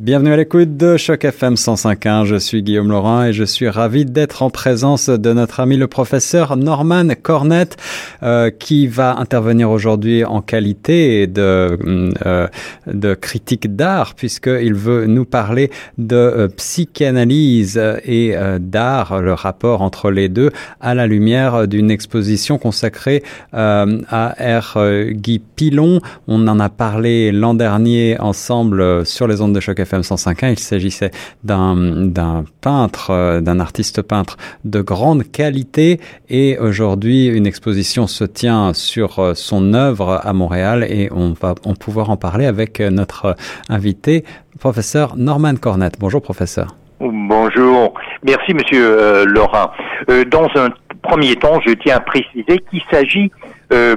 Bienvenue à l'écoute de Choc FM 105.1. Je suis Guillaume Laurent et je suis ravi d'être en présence de notre ami le professeur Norman Cornette euh, qui va intervenir aujourd'hui en qualité de, euh, de critique d'art puisqu'il veut nous parler de euh, psychanalyse et euh, d'art, le rapport entre les deux à la lumière d'une exposition consacrée euh, à R. Guy Pilon. On en a parlé l'an dernier ensemble sur les ondes de Choc FM FM 105.1. Il s'agissait d'un peintre, euh, d'un artiste peintre de grande qualité et aujourd'hui une exposition se tient sur euh, son œuvre à Montréal et on va on pouvoir en parler avec euh, notre invité, professeur Norman Cornette. Bonjour professeur. Bonjour. Merci monsieur Laurent. Dans un premier temps, je tiens à préciser qu'il s'agit euh,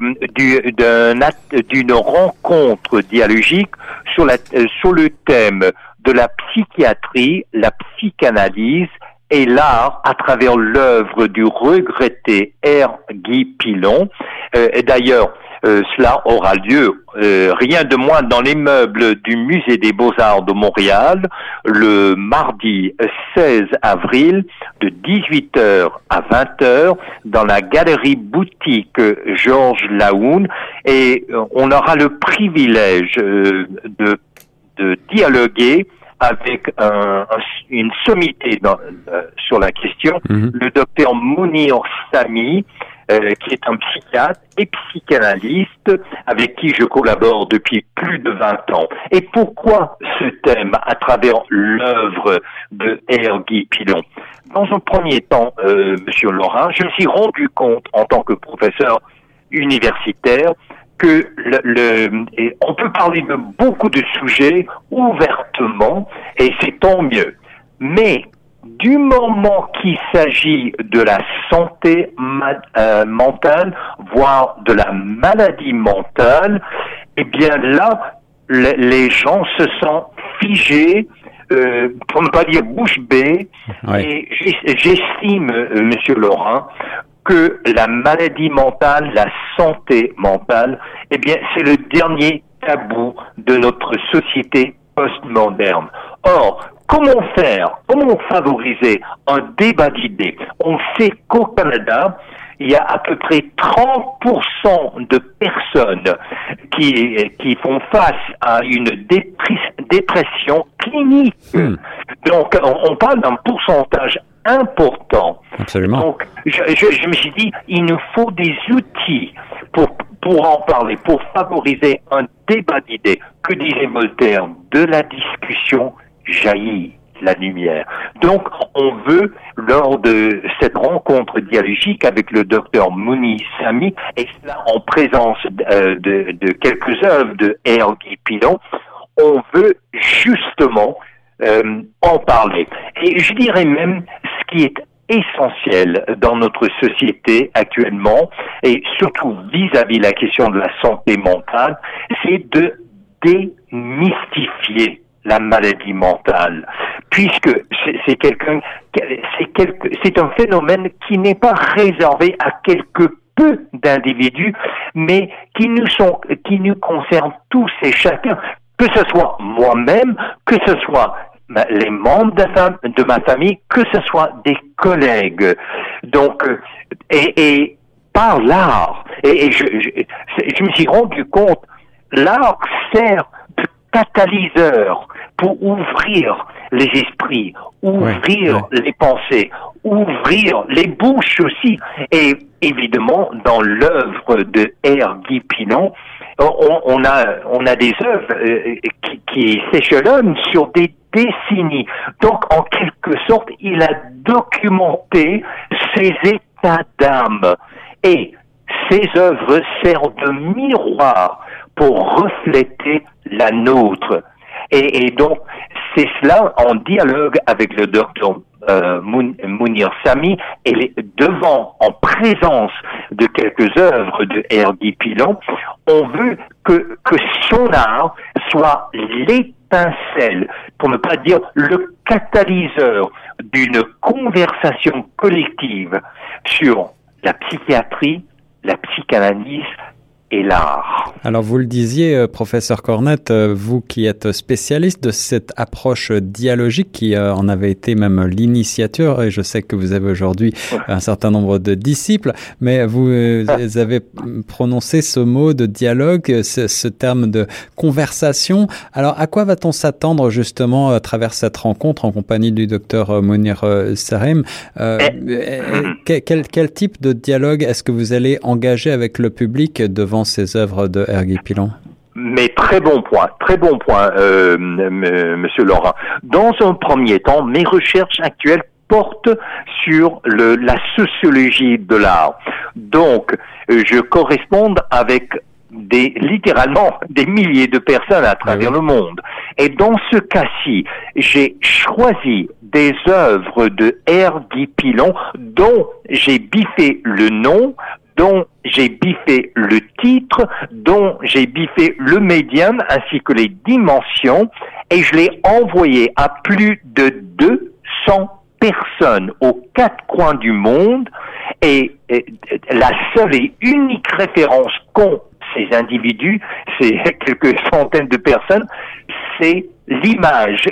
d'une rencontre dialogique sur, la, euh, sur le thème de la psychiatrie, la psychanalyse et l'art à travers l'œuvre du regretté R. Guy Pilon. Euh, D'ailleurs, cela aura lieu rien de moins dans les meubles du Musée des Beaux-Arts de Montréal le mardi 16 avril de 18h à 20h dans la galerie boutique Georges Laoun et euh, on aura le privilège euh, de, de dialoguer avec un, un, une sommité dans, euh, sur la question, -hmm. le docteur Mounir Sami, euh, qui est un psychiatre et psychanalyste avec qui je collabore depuis plus de 20 ans. Et pourquoi ce thème à travers l'œuvre de R. Guy Pilon? Dans un premier temps, euh, Monsieur Laurent, je me suis rendu compte en tant que professeur universitaire que le, le, on peut parler de beaucoup de sujets ouvertement et c'est tant mieux. Mais du moment qu'il s'agit de la santé euh, mentale, voire de la maladie mentale, eh bien là, les, les gens se sentent figés, euh, pour ne pas dire bouche bée, et j'estime, euh, Monsieur Laurent, que la maladie mentale, la santé mentale, eh bien, c'est le dernier tabou de notre société postmoderne. Or, comment faire, comment favoriser un débat d'idées? On sait qu'au Canada, il y a à peu près 30% de personnes qui, qui font face à une dépression clinique. Hmm. Donc, on, on parle d'un pourcentage important. Absolument. Donc, je, je, je, me suis dit, il nous faut des outils pour, pour en parler, pour favoriser un débat d'idées. Que disait Voltaire? De la discussion jaillit la lumière. Donc, on veut, lors de cette rencontre dialogique avec le docteur Mouni Sami, et cela en présence de, de, quelques œuvres de. Guy Pilon, on veut justement euh, en parler. Et je dirais même ce qui est essentiel dans notre société actuellement, et surtout vis-à-vis -vis la question de la santé mentale, c'est de démystifier la maladie mentale, puisque c'est quelqu'un, c'est c'est un phénomène qui n'est pas réservé à quelques peu d'individus, mais qui nous sont, qui nous concerne tous et chacun, que ce soit moi-même, que ce soit les membres de, ma famille, que ce soit des collègues. Donc, et, par l'art, et, et je, je, je, me suis rendu compte, l'art sert de catalyseur pour ouvrir les esprits, ouvrir ouais, ouais. les pensées, ouvrir les bouches aussi. Et évidemment, dans l'œuvre de R. Guy Pinon, on, on, a, on a des œuvres euh, qui, qui s'échelonnent sur des décennies. Donc, en quelque sorte, il a documenté ses états d'âme. Et ces œuvres servent de miroir pour refléter la nôtre. Et, donc, c'est cela en dialogue avec le docteur euh, Mounir Sami et devant, en présence de quelques œuvres de. Guy Pilon, on veut que, que son art soit l'étincelle, pour ne pas dire le catalyseur d'une conversation collective sur la psychiatrie, la psychanalyse et l'art. Alors vous le disiez, euh, professeur Cornette, euh, vous qui êtes spécialiste de cette approche dialogique, qui euh, en avait été même l'initiateur, et je sais que vous avez aujourd'hui un certain nombre de disciples, mais vous avez prononcé ce mot de dialogue, ce, ce terme de conversation. Alors à quoi va-t-on s'attendre justement à travers cette rencontre en compagnie du docteur Mounir Sarim eh. quel, quel type de dialogue est-ce que vous allez engager avec le public devant ces œuvres de Erguy Pilon mais très bon point, très bon point, euh, Monsieur Laurent. Dans un premier temps, mes recherches actuelles portent sur le, la sociologie de l'art. Donc, euh, je corresponds avec des littéralement des milliers de personnes à travers le monde. Et dans ce cas-ci, j'ai choisi des œuvres de R. Pilon dont j'ai biffé le nom, dont j'ai biffé le titre, dont j'ai biffé le médium ainsi que les dimensions et je l'ai envoyé à plus de 200 personnes aux quatre coins du monde et, la seule et unique référence qu'ont ces individus, ces quelques centaines de personnes, c'est l'image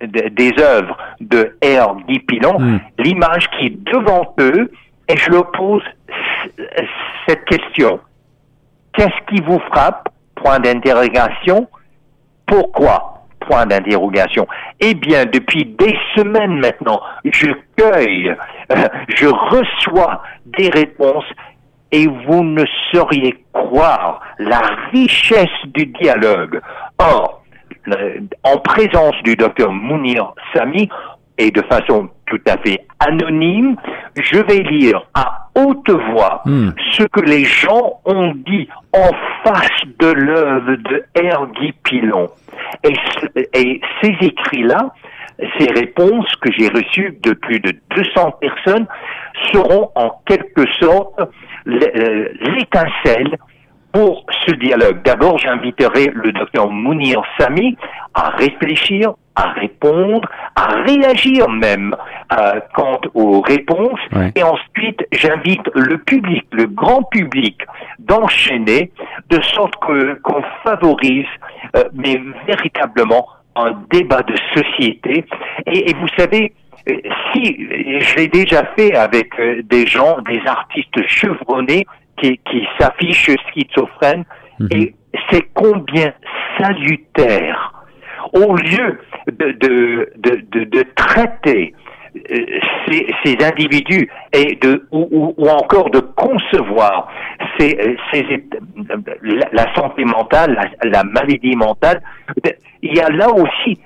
des œuvres de R. Guy Pilon, l'image qui est devant eux, et je leur pose cette question. Qu'est-ce qui vous frappe? Point d'interrogation. Pourquoi? Point d'interrogation. Eh bien, depuis des semaines maintenant, je cueille, euh, je reçois des réponses et vous ne sauriez croire la richesse du dialogue. Or, en présence du docteur Mounir Sami, et de façon tout à fait anonyme, je vais lire à haute voix hmm. ce que les gens ont dit en face de l'œuvre de R. Guy Pilon. Et, et ces écrits-là, ces réponses que j'ai reçues de plus de 200 personnes seront en quelque sorte euh, l'étincelle pour ce dialogue. D'abord, j'inviterai le docteur Mounir Sami à réfléchir, à répondre, à réagir même euh, quant aux réponses. Et ensuite, j'invite le public, le grand public, d'enchaîner de sorte que qu'on favorise, euh, mais véritablement un débat de société. Et, et vous savez, euh, si je l'ai déjà fait avec des gens, des artistes chevronnés qui, qui s'affiche schizophrène mhm. et c'est combien salutaire au lieu de, de, de, de, traiter euh, ces, ces, individus et de ou, ou, encore de concevoir ces, ces, la, santé mentale, la, maladie mentale, il y a là aussi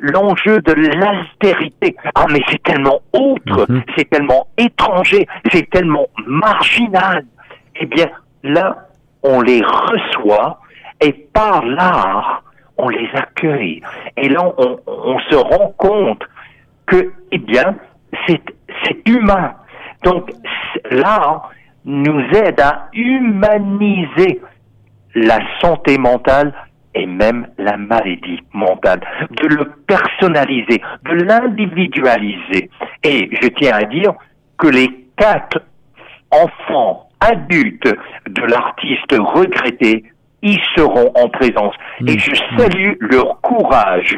l'enjeu de l'altérité. Ah mais c'est tellement autre, mhm. c'est tellement étranger, c'est tellement marginal eh bien, là, on les reçoit et par l'art, on les accueille. Et là, on, se rend compte que, eh bien, c'est, humain. Donc, l'art nous aide à humaniser la santé mentale et même la maladie mentale, de le personnaliser, de l'individualiser. Et je tiens à dire que les quatre enfants adultes de l'artiste regretté y seront en présence. Et je mmh. salue leur courage,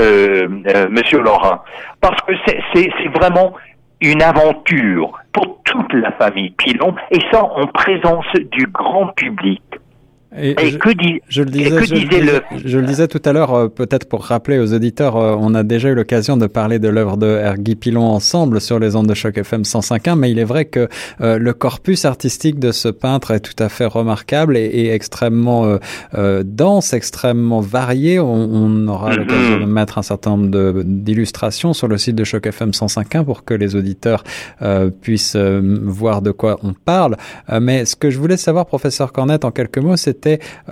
euh, euh, Monsieur Laurent, parce que c'est vraiment une aventure pour toute la famille Pilon, et ça en présence du grand public. Et, je, que, je, le disais, je, le disais tout à l'heure, euh, peut-être pour rappeler aux auditeurs, euh, on a déjà eu l'occasion de parler de l'œuvre de Erguy Pilon ensemble sur les ondes de choc FM 105.1, mais il est vrai que euh, le corpus artistique de ce peintre est tout à fait remarquable et, et extrêmement dense, extrêmement varié. On, on aura mm-hmm. l'occasion de mettre un certain nombre d'illustrations sur le site de choc FM 105.1 pour que les auditeurs puissent voir de quoi on parle. mais ce que je voulais savoir, professeur Cornette, en quelques mots, c'est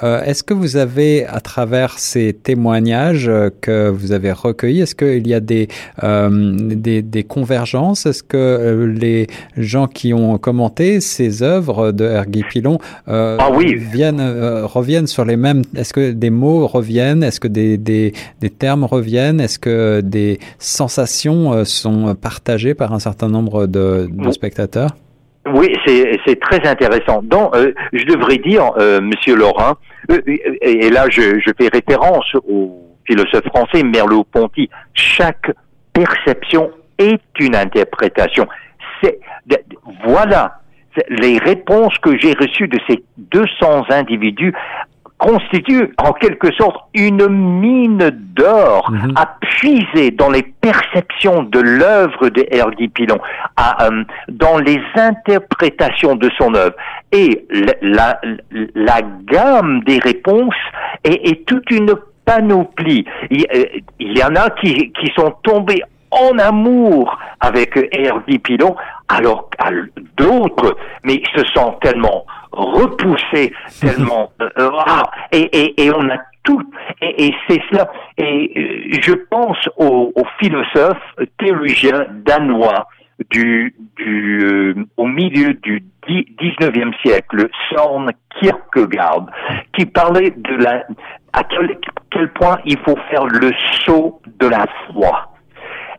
euh, est-ce que vous avez, à travers ces témoignages euh, que vous avez recueillis, est-ce qu'il y a des, euh, des, des, convergences? Est-ce que les gens qui ont commenté ces œuvres de Erguy Pilon ah oui. viennent, reviennent sur les mêmes Est-ce que des mots reviennent? Est-ce que des, des, des termes reviennent? Est-ce que des sensations sont partagées par un certain nombre de, de spectateurs? Oui, c'est très intéressant. Donc, euh, je devrais dire, euh, Monsieur Laurent, euh, et, là je, je, fais référence au philosophe français Merleau-Ponty, chaque perception est une interprétation. C'est voilà les réponses que j'ai reçues de ces 200 individus constitue en quelque sorte une mine d'or mhm. à puiser dans les perceptions de l'œuvre de Hergy Pilon, à, euh, dans les interprétations de son œuvre. Et la, la, gamme des réponses est, est, toute une panoplie. Il, euh, il y en a qui, qui sont tombés en amour avec Hervé Pilon, alors d'autres, mais se sont tellement repoussés, tellement euh, euh, ah, et, et, et, on a tout, et, et c'est cela. Et euh, je pense aux, aux philosophes théologiens danois du, du au milieu du 19e siècle, Søren Kierkegaard, qui parlait de la à quel, quel point il faut faire le saut de la foi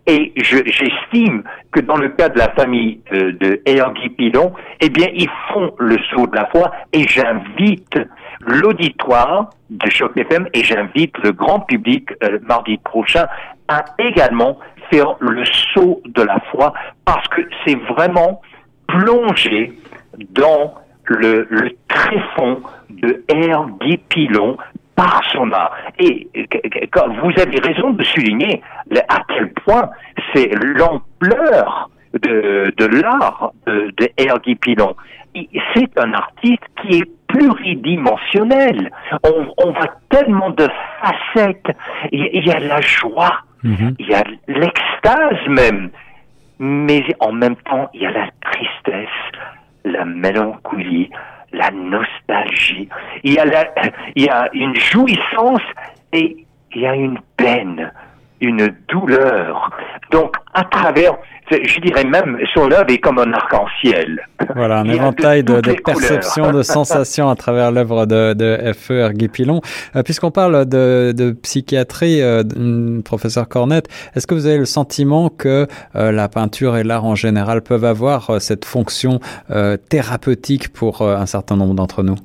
et j'estime que dans le cas de la famille de Ergi Pilon, eh bien, ils font le saut de la foi et j'invite l'auditoire de Choc FM et j'invite le grand public euh, mardi prochain à également faire le saut de la foi parce que c'est vraiment plonger dans le, le tréfonds de Ergi Pilon par son art. Et vous avez raison de souligner à quel point c'est l'ampleur de, de l'art de, de Pilon. C'est un artiste qui est pluridimensionnel. On, on voit tellement de facettes. Il y a la joie, mm-hmm. il y a l'extase même, mais en même temps, il y a la tristesse, la mélancolie, la nostalgie. Il y a, il y a une jouissance et il y a une peine, une douleur. Donc, à travers je dirais même, son œuvre est comme un arc-en-ciel. Voilà, un éventail de, perceptions, de sensations à travers l'œuvre de, de F.E. Pilon. Euh, puisqu'on parle de, de psychiatrie, euh, professeur Cornette, est-ce que vous avez le sentiment que euh, la peinture et l'art en général peuvent avoir cette fonction thérapeutique pour un certain nombre d'entre nous?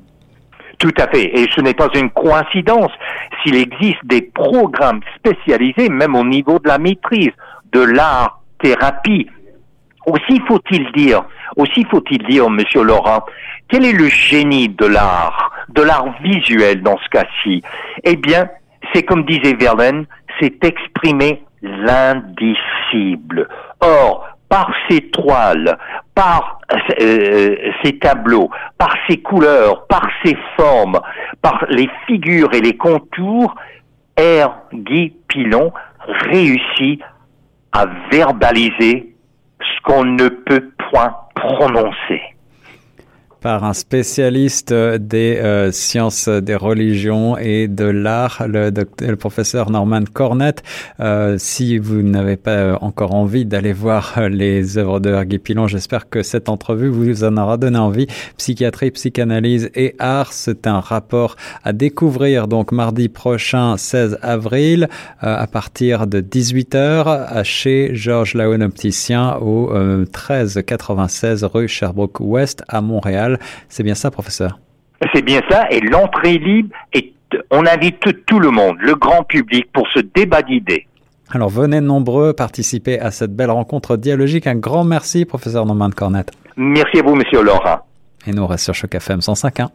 Tout à fait. Et ce n'est pas une coïncidence s'il existe des programmes spécialisés, même au niveau de la maîtrise, de l'art thérapie. Aussi faut-il dire, aussi faut-il dire, Monsieur Laurent, quel est le génie de l'art, de l'art visuel dans ce cas-ci? Eh bien, c'est comme disait Verlaine, c'est exprimer l'indicible. Or, par ses toiles, par euh, ses tableaux, par ses couleurs, par ses formes, par les figures et les contours, R. Guy Pilon réussit à verbaliser ce qu'on ne peut point prononcer par un spécialiste des euh, sciences des religions et de l'art, le, le, professeur Norman Cornett. Euh, si vous n'avez pas encore envie d'aller voir les œuvres de Hergé Pilon, j'espère que cette entrevue vous en aura donné envie. Psychiatrie, psychanalyse et art, c'est un rapport à découvrir donc mardi prochain, 16 avril, euh, à partir de 18h, chez Georges Laon Opticien au 1396 rue Sherbrooke Ouest à Montréal. C'est bien ça, professeur? C'est bien ça, et l'entrée libre, et on invite tout le monde, le grand public, pour ce débat d'idées. Alors venez nombreux participer à cette belle rencontre dialogique. Un grand merci, professeur Norman Cornette. Merci à vous, monsieur Laurent. Et nous, on reste sur Choc FM 105.1.